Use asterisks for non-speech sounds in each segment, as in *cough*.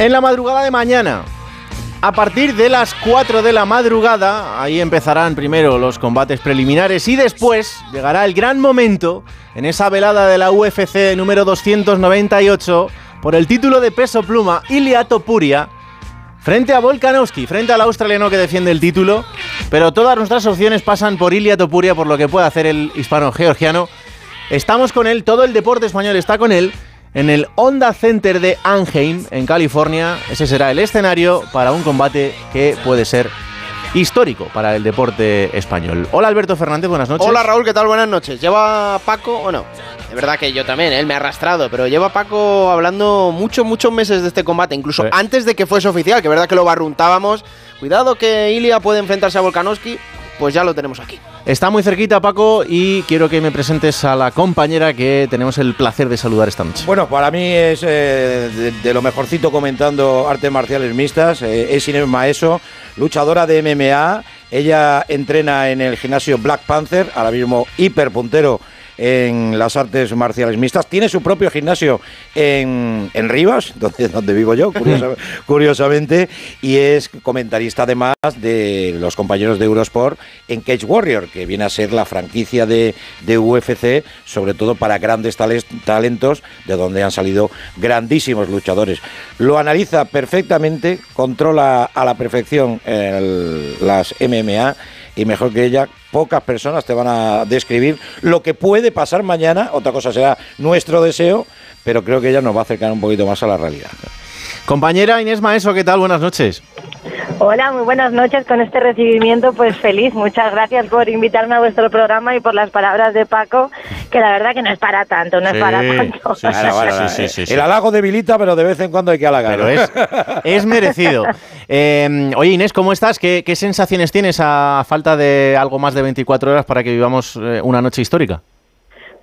En la madrugada de mañana, a partir de las 4 de la madrugada, ahí empezarán primero los combates preliminares y después llegará el gran momento en esa velada de la UFC número 298 por el título de peso pluma Ilia Topuria frente a Volkanovski, frente al australiano que defiende el título, pero todas nuestras opciones pasan por Ilia Topuria por lo que puede hacer el hispano-georgiano. Estamos con él, todo el deporte español está con él en el Honda Center de Anaheim, en California. Ese será el escenario para un combate que puede ser histórico para el deporte español. Hola Alberto Fernández, buenas noches. Hola Raúl, ¿qué tal? Buenas noches. ¿Lleva Paco o no? Es verdad que yo también, él me ha arrastrado, pero lleva Paco hablando muchos, muchos meses de este combate, incluso antes de que fuese oficial, que es verdad que lo barruntábamos. Cuidado que Ilia puede enfrentarse a Volkanovski, pues ya lo tenemos aquí. Está muy cerquita, Paco, y quiero que me presentes a la compañera que tenemos el placer de saludar esta noche. Bueno, para mí es eh, de, lo mejorcito comentando artes marciales mixtas. Eh, es Inés Maeso, luchadora de MMA. Ella entrena en el gimnasio Black Panther, ahora mismo hiperpuntero en las artes marciales mixtas. Tiene su propio gimnasio en, en Rivas, *laughs* donde, donde vivo yo, *laughs* curiosamente, y es comentarista además de los compañeros de Eurosport en Cage Warrior, que viene a ser la franquicia de, de UFC, sobre todo para grandes talentos, de donde han salido grandísimos luchadores. Lo analiza perfectamente, controla a la perfección las MMA y mejor que ella, pocas personas te van a describir lo que puede pasar mañana. Otra cosa será nuestro deseo, pero creo que ella nos va a acercar un poquito más a la realidad. Compañera Inés Maeso, ¿qué tal? Buenas noches. Hola, muy buenas noches con este recibimiento, pues feliz. Muchas gracias por invitarme a vuestro programa y por las palabras de Paco, que la verdad que no es para tanto, no es para tanto. El halago debilita, pero de vez en cuando hay que halagar. Pero es, es merecido. *laughs* Eh, oye Inés, ¿cómo estás? ¿Qué, ¿Qué, sensaciones tienes a falta de algo más de 24 horas para que vivamos eh, una noche histórica?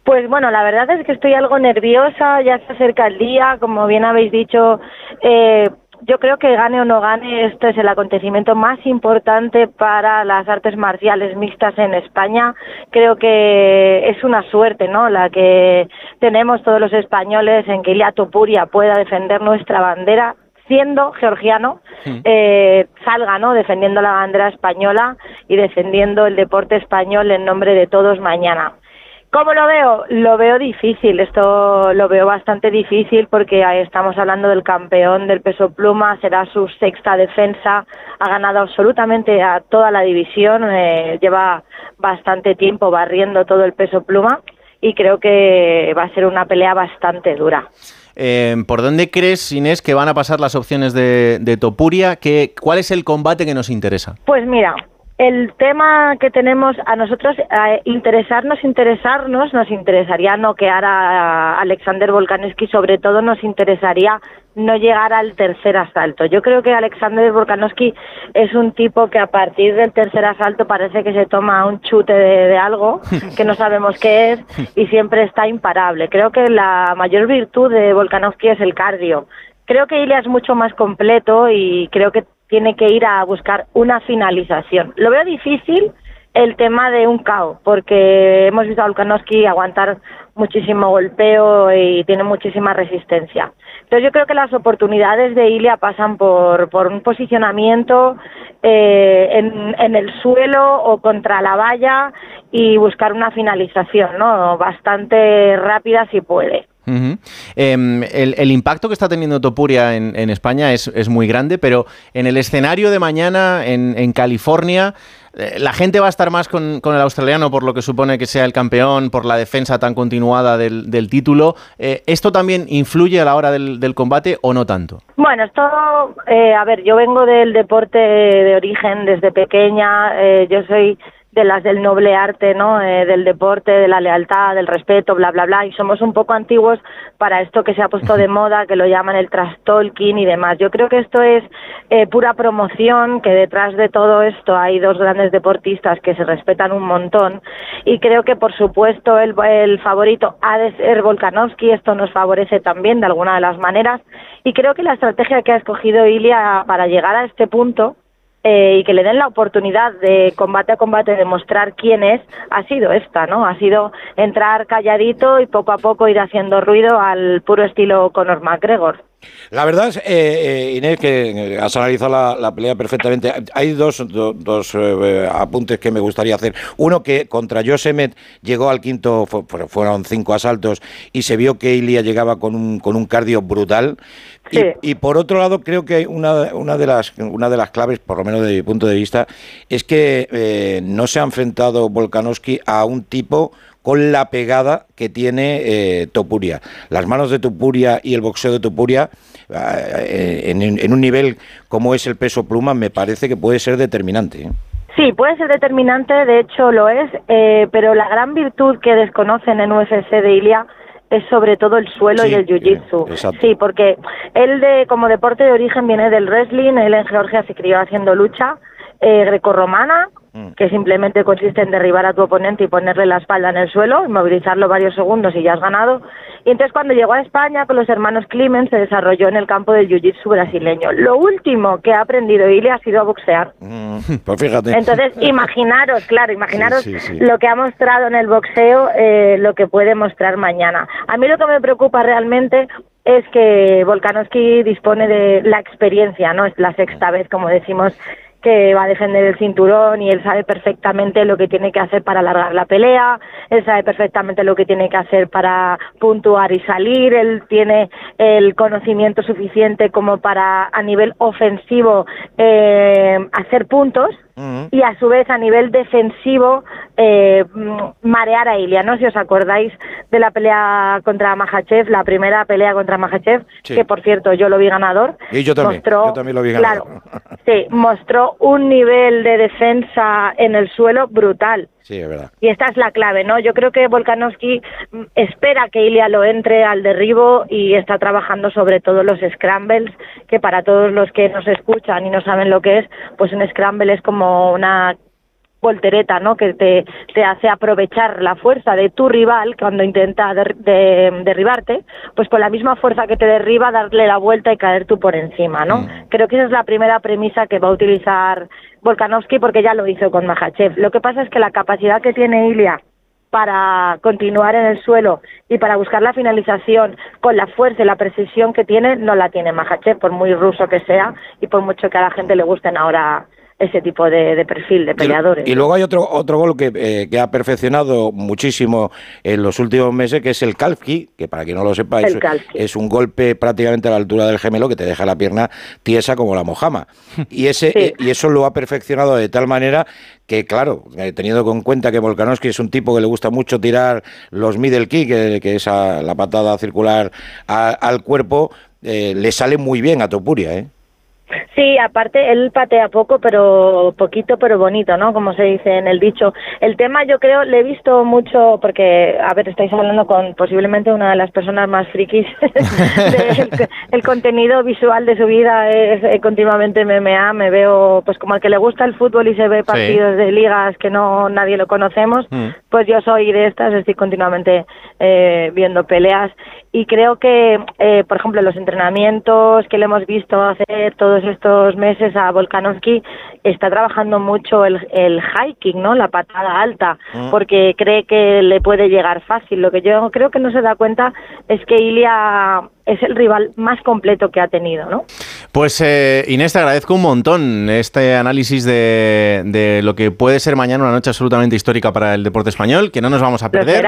Pues bueno, la verdad es que estoy algo nerviosa, ya se acerca el día, como bien habéis dicho, eh, yo creo que gane o no gane, esto es el acontecimiento más importante para las artes marciales mixtas en España. Creo que es una suerte, ¿no? La que tenemos todos los españoles en que Ilia Topuria pueda defender nuestra bandera siendo georgiano, hmm. eh, salga, ¿no? Defendiendo la bandera española y defendiendo el deporte español en nombre de todos mañana. ¿Cómo lo veo? Lo veo difícil, esto lo veo bastante difícil porque estamos hablando del campeón del peso pluma, será su sexta defensa, ha ganado absolutamente a toda la división, eh, lleva bastante tiempo barriendo todo el peso pluma y creo que va a ser una pelea bastante dura. Eh, ¿Por dónde crees, Inés, que van a pasar las opciones de, de Topuria? ¿Qué, ¿Cuál es el combate que nos interesa? Pues mira, el tema que tenemos a nosotros, interesarnos, interesarnos, nos interesaría noquear a Alexander Volkanovski, sobre todo nos interesaría no llegar al tercer asalto. Yo creo que Alexander Volkanovski es un tipo que a partir del tercer asalto parece que se toma un chute de, algo que no sabemos qué es y siempre está imparable. Creo que la mayor virtud de Volkanovski es el cardio. Creo que Ilya es mucho más completo y creo que tiene que ir a buscar una finalización. Lo veo difícil el tema de un KO, porque hemos visto a Volkanovski aguantar muchísimo golpeo y tiene muchísima resistencia. Entonces yo creo que las oportunidades de Ilia pasan por, por un posicionamiento eh, en, en, el suelo o contra la valla y buscar una finalización, ¿no? Bastante rápida si puede. Em, el, impacto que está teniendo Topuria en, España es, muy grande, pero en el escenario de mañana en, California, eh, la gente va a estar más con, el australiano por lo que supone que sea el campeón, por la defensa tan continuada del, título. Eh, ¿Esto también influye a la hora del, combate o no tanto? Bueno, esto, eh, a ver, yo vengo del deporte de origen desde pequeña, yo soy de las del noble arte, ¿no? Eh, del deporte, de la lealtad, del respeto, bla, bla, bla. Y somos un poco antiguos para esto que se ha puesto de moda, que lo llaman el trash talking y demás. Yo creo que esto es eh, pura promoción, que detrás de todo esto hay dos grandes deportistas que se respetan un montón. Y creo que, por supuesto, el, el favorito ha de ser Volkanovski. Esto nos favorece también de alguna de las maneras. Y creo que la estrategia que ha escogido Ilia para llegar a este punto eh, y que le den la oportunidad de combate a combate demostrar quién es, ha sido esta, ¿no? Ha sido entrar calladito y poco a poco ir haciendo ruido al puro estilo Conor McGregor. La verdad es, eh, eh, Inés, que has analizado la, pelea perfectamente. Hay dos, dos eh, apuntes que me gustaría hacer. Uno, que contra Josemet llegó al quinto, fueron cinco asaltos, y se vio que Ilia llegaba con un, con un cardio brutal. Y, por otro lado, creo que una, una, de las, una de las claves, por lo menos de mi punto de vista, es que no se ha enfrentado Volkanovski a un tipo con la pegada que tiene eh, Topuria. Las manos de Topuria y el boxeo de Topuria, eh, en, un nivel como es el peso pluma, me parece que puede ser determinante. ¿eh? Sí, puede ser determinante, de hecho lo es, pero la gran virtud que desconocen en UFC de Ilia es sobre todo el suelo y el jiu-jitsu. sí, porque él de, como deporte de origen viene del wrestling, él en Georgia se crió haciendo lucha eh, grecorromana. Que simplemente consiste en derribar a tu oponente y ponerle la espalda en el suelo, inmovilizarlo varios segundos y ya has ganado. Y entonces cuando llegó a España con los hermanos Climen se desarrolló en el campo del jiu-jitsu brasileño. Lo último que ha aprendido Ile ha sido a boxear. Mm, pues fíjate. Entonces imaginaros, claro, imaginaros lo que ha mostrado en el boxeo, eh, lo que puede mostrar mañana. A mí lo que me preocupa realmente es que Volkanovski dispone de la experiencia, ¿no? Es la sexta vez, como decimos, que va a defender el cinturón y él sabe perfectamente lo que tiene que hacer para alargar la pelea, él sabe perfectamente lo que tiene que hacer para puntuar y salir, él tiene el conocimiento suficiente como para a nivel ofensivo eh, hacer puntos y a su vez a nivel defensivo eh, marear a Ilia, ¿no? Si os acordáis de la pelea contra Mahachev, la primera pelea contra Mahachev, que por cierto yo lo vi ganador. Y yo también, mostró, yo también lo vi ganador. Claro, sí, mostró un nivel de defensa en el suelo brutal. Sí, es verdad. Y esta es la clave, ¿no? Yo creo que Volkanovski espera que Ilia lo entre al derribo y está trabajando sobre todo los scrambles, que para todos los que nos escuchan y no saben lo que es, pues un scramble es como una voltereta, ¿no? Que te, te hace aprovechar la fuerza de tu rival cuando intenta derribarte, pues con la misma fuerza que te derriba, darle la vuelta y caer tú por encima, ¿no? Mm. Creo que esa es la primera premisa que va a utilizar Volkanovski porque ya lo hizo con Mahachev. Lo que pasa es que la capacidad que tiene Ilia para continuar en el suelo y para buscar la finalización con la fuerza y la precisión que tiene, no la tiene Mahachev, por muy ruso que sea y por mucho que a la gente le gusten ahora ese tipo de, perfil de peleadores. Y, luego hay otro otro gol que, eh, que, ha perfeccionado muchísimo en los últimos meses, que es el Kalfki, que para quien no lo sepa es, un golpe prácticamente a la altura del gemelo que te deja la pierna tiesa como la mojama. Y, ese, eh, y eso lo ha perfeccionado de tal manera que, claro, eh, teniendo en cuenta que Volkanovski es un tipo que le gusta mucho tirar los middle kick, que, es la patada circular al cuerpo, le sale muy bien a Topuria, ¿eh? Sí, aparte él patea poco, pero poquito, pero bonito, ¿no? Como se dice en el dicho. El tema yo creo, le he visto mucho, porque, a ver, estáis hablando con posiblemente una de las personas más frikis *laughs* el contenido visual de su vida es eh, continuamente MMA, me veo pues como al que le gusta el fútbol y se ve partidos de ligas que no nadie lo conocemos, mm. pues yo soy de estas, estoy continuamente eh, viendo peleas y creo que, eh, por ejemplo, los entrenamientos que le hemos visto hacer todos estos meses a Volkanovski, está trabajando mucho el, el hiking, ¿no? La patada alta, mm. porque cree que le puede llegar fácil. Lo que yo creo que no se da cuenta es que Ilia es el rival más completo que ha tenido, ¿no? Pues eh, Inés, te agradezco un montón este análisis de, lo que puede ser mañana una noche absolutamente histórica para el deporte español, que no nos vamos a perder,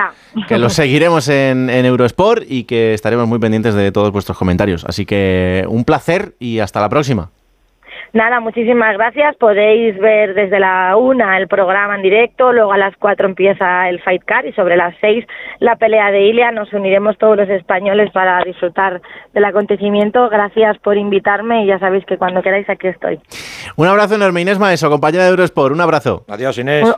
que lo seguiremos en, en Eurosport y que estaremos muy pendientes de todos vuestros comentarios. Así que un placer y hasta la próxima. Nada, muchísimas gracias. Podéis ver desde la una el programa en directo, luego a las cuatro empieza el Fight Card y sobre las seis la pelea de Ilia. Nos uniremos todos los españoles para disfrutar del acontecimiento. Gracias por invitarme y ya sabéis que cuando queráis aquí estoy. Un abrazo enorme, Inés Maeso, compañera de Eurosport. Un abrazo. Adiós, Inés.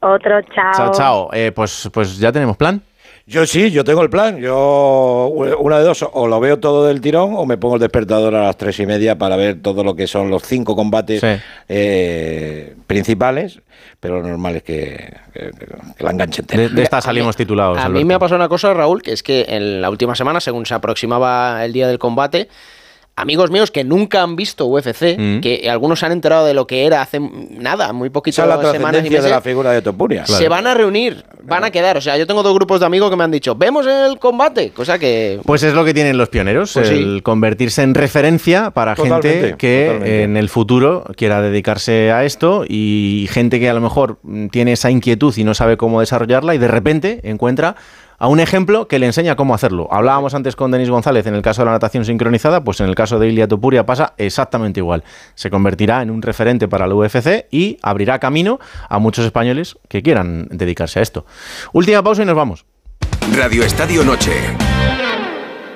Otro, chao. Chao, chao. Eh, pues, pues ya tenemos plan. Yo sí, yo tengo el plan. Yo, una de dos, o lo veo todo del tirón o me pongo el despertador a las tres y media para ver todo lo que son los cinco combates eh, principales, pero lo normal es que, la enganchen. De, de esta salimos titulados. A mí me ha pasado una cosa, Raúl, que es que en la última semana, según se aproximaba el día del combate, amigos míos que nunca han visto UFC, mm. que algunos se han enterado de lo que era hace nada, muy poquito la semanas y meses, de la figura de Topuria. Se van a reunir, van a quedar. O sea, yo tengo dos grupos de amigos que me han dicho, vemos el combate, cosa que... Pues es lo que tienen los pioneros, pues el convertirse en referencia para gente que en el futuro quiera dedicarse a esto y gente que a lo mejor tiene esa inquietud y no sabe cómo desarrollarla y de repente encuentra a un ejemplo que le enseña cómo hacerlo. Hablábamos antes con Denis González en el caso de la natación sincronizada, pues en el caso de Ilia Topuria pasa exactamente igual. Se convertirá en un referente para la UFC y abrirá camino a muchos españoles que quieran dedicarse a esto. Última pausa y nos vamos. Radio Estadio Noche.